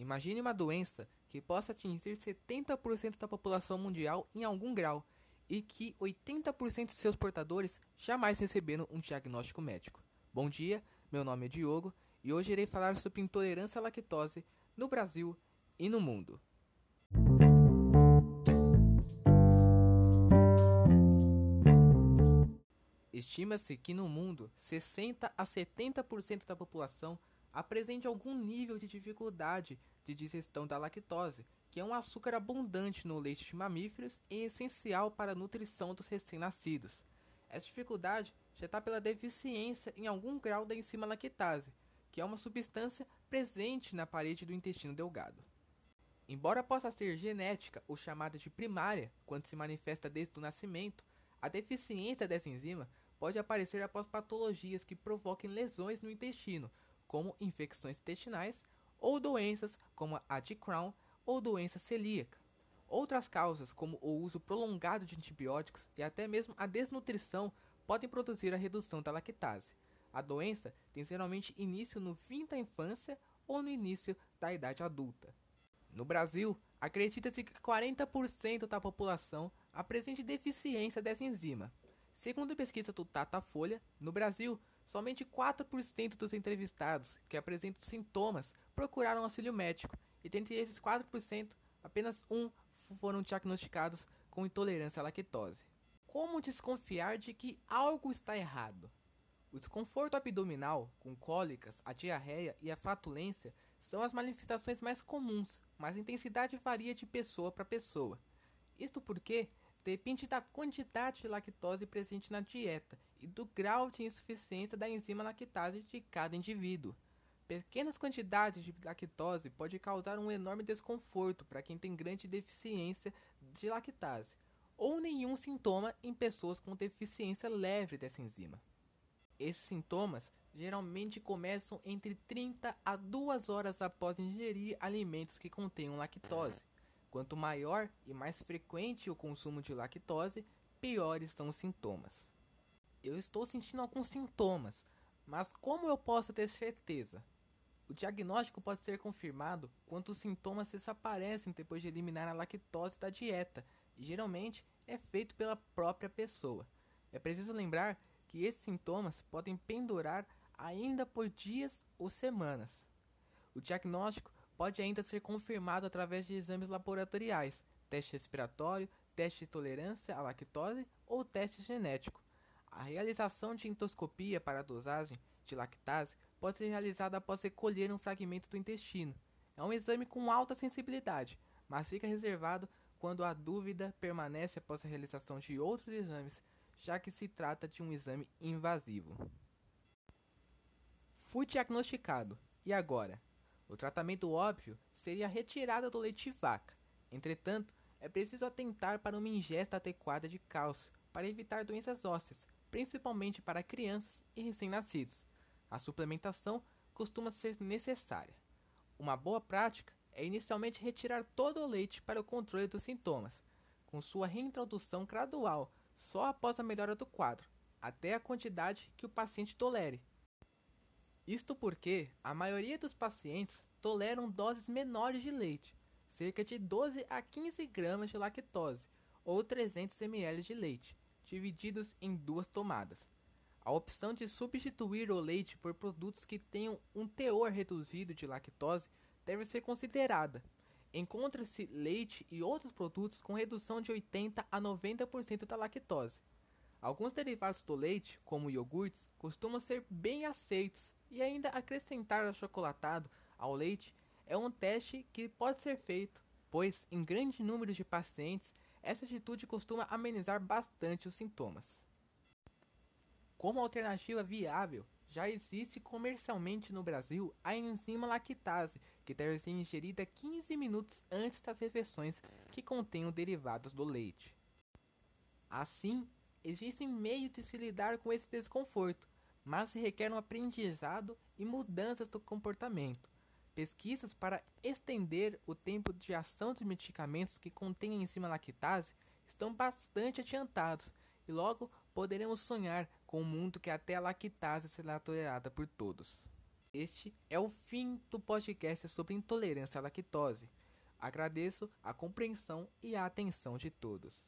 Imagine uma doença que possa atingir 70% da população mundial em algum grau e que 80% de seus portadores jamais receberam um diagnóstico médico. Bom dia, meu nome é Diogo e hoje irei falar sobre intolerância à lactose no Brasil e no mundo. Estima-se que no mundo 60 a 70% da população apresente algum nível de dificuldade de digestão da lactose, que é um açúcar abundante no leite de mamíferos e essencial para a nutrição dos recém-nascidos. Essa dificuldade já está pela deficiência em algum grau da enzima lactase, que é uma substância presente na parede do intestino delgado. Embora possa ser genética ou chamada de primária, quando se manifesta desde o nascimento, a deficiência dessa enzima pode aparecer após patologias que provoquem lesões no intestino, como infecções intestinais ou doenças como a de Crohn ou doença celíaca. Outras causas, como o uso prolongado de antibióticos e até mesmo a desnutrição, podem produzir a redução da lactase. A doença tem geralmente início no fim da infância ou no início da idade adulta. No Brasil, acredita-se que 40% da população apresente deficiência dessa enzima. Segundo a pesquisa do Datafolha, no Brasil, Somente 4% dos entrevistados que apresentam sintomas procuraram auxílio médico, e dentre esses 4%, apenas um foram diagnosticados com intolerância à lactose. Como desconfiar de que algo está errado? O desconforto abdominal, com cólicas, a diarreia e a flatulência são as manifestações mais comuns, mas a intensidade varia de pessoa para pessoa. Isto porque depende da quantidade de lactose presente na dieta e do grau de insuficiência da enzima lactase de cada indivíduo. Pequenas quantidades de lactose podem causar um enorme desconforto para quem tem grande deficiência de lactase, ou nenhum sintoma em pessoas com deficiência leve dessa enzima. Esses sintomas geralmente começam entre 30 a 2 horas após ingerir alimentos que contenham lactose. Quanto maior e mais frequente o consumo de lactose, piores são os sintomas. Eu estou sentindo alguns sintomas, mas como eu posso ter certeza? O diagnóstico pode ser confirmado quando os sintomas desaparecem depois de eliminar a lactose da dieta, e geralmente é feito pela própria pessoa. É preciso lembrar que esses sintomas podem pendurar ainda por dias ou semanas. O diagnóstico pode ainda ser confirmado através de exames laboratoriais, teste respiratório, teste de tolerância à lactose ou teste genético. A realização de endoscopia para a dosagem de lactase pode ser realizada após recolher um fragmento do intestino. É um exame com alta sensibilidade, mas fica reservado quando a dúvida permanece após a realização de outros exames, já que se trata de um exame invasivo. Fui diagnosticado. E agora? O tratamento óbvio seria a retirada do leite de vaca. Entretanto, é preciso atentar para uma ingesta adequada de cálcio para evitar doenças ósseas, principalmente para crianças e recém-nascidos. A suplementação costuma ser necessária. Uma boa prática é inicialmente retirar todo o leite para o controle dos sintomas, com sua reintrodução gradual só após a melhora do quadro, até a quantidade que o paciente tolere, isto porque a maioria dos pacientes toleram doses menores de leite, cerca de 12 a 15 gramas de lactose ou 300 ml de leite, divididos em duas tomadas. A opção de substituir o leite por produtos que tenham um teor reduzido de lactose deve ser considerada. Encontra-se leite e outros produtos com redução de 80 a 90% da lactose. Alguns derivados do leite, como iogurtes, costumam ser bem aceitos e ainda acrescentar achocolatado ao leite é um teste que pode ser feito, pois em grande número de pacientes essa atitude costuma amenizar bastante os sintomas. Como alternativa viável, já existe comercialmente no Brasil a enzima lactase, que deve ser ingerida 15 minutos antes das refeições que contenham derivados do leite. Assim, existem meios de se lidar com esse desconforto, mas requer um aprendizado e mudanças do comportamento. Pesquisas para estender o tempo de ação de medicamentos que contêm enzima lactase estão bastante adiantados e logo poderemos sonhar com um mundo que até a lactase será tolerada por todos. Este é o fim do podcast sobre intolerância à lactose. Agradeço a compreensão e a atenção de todos.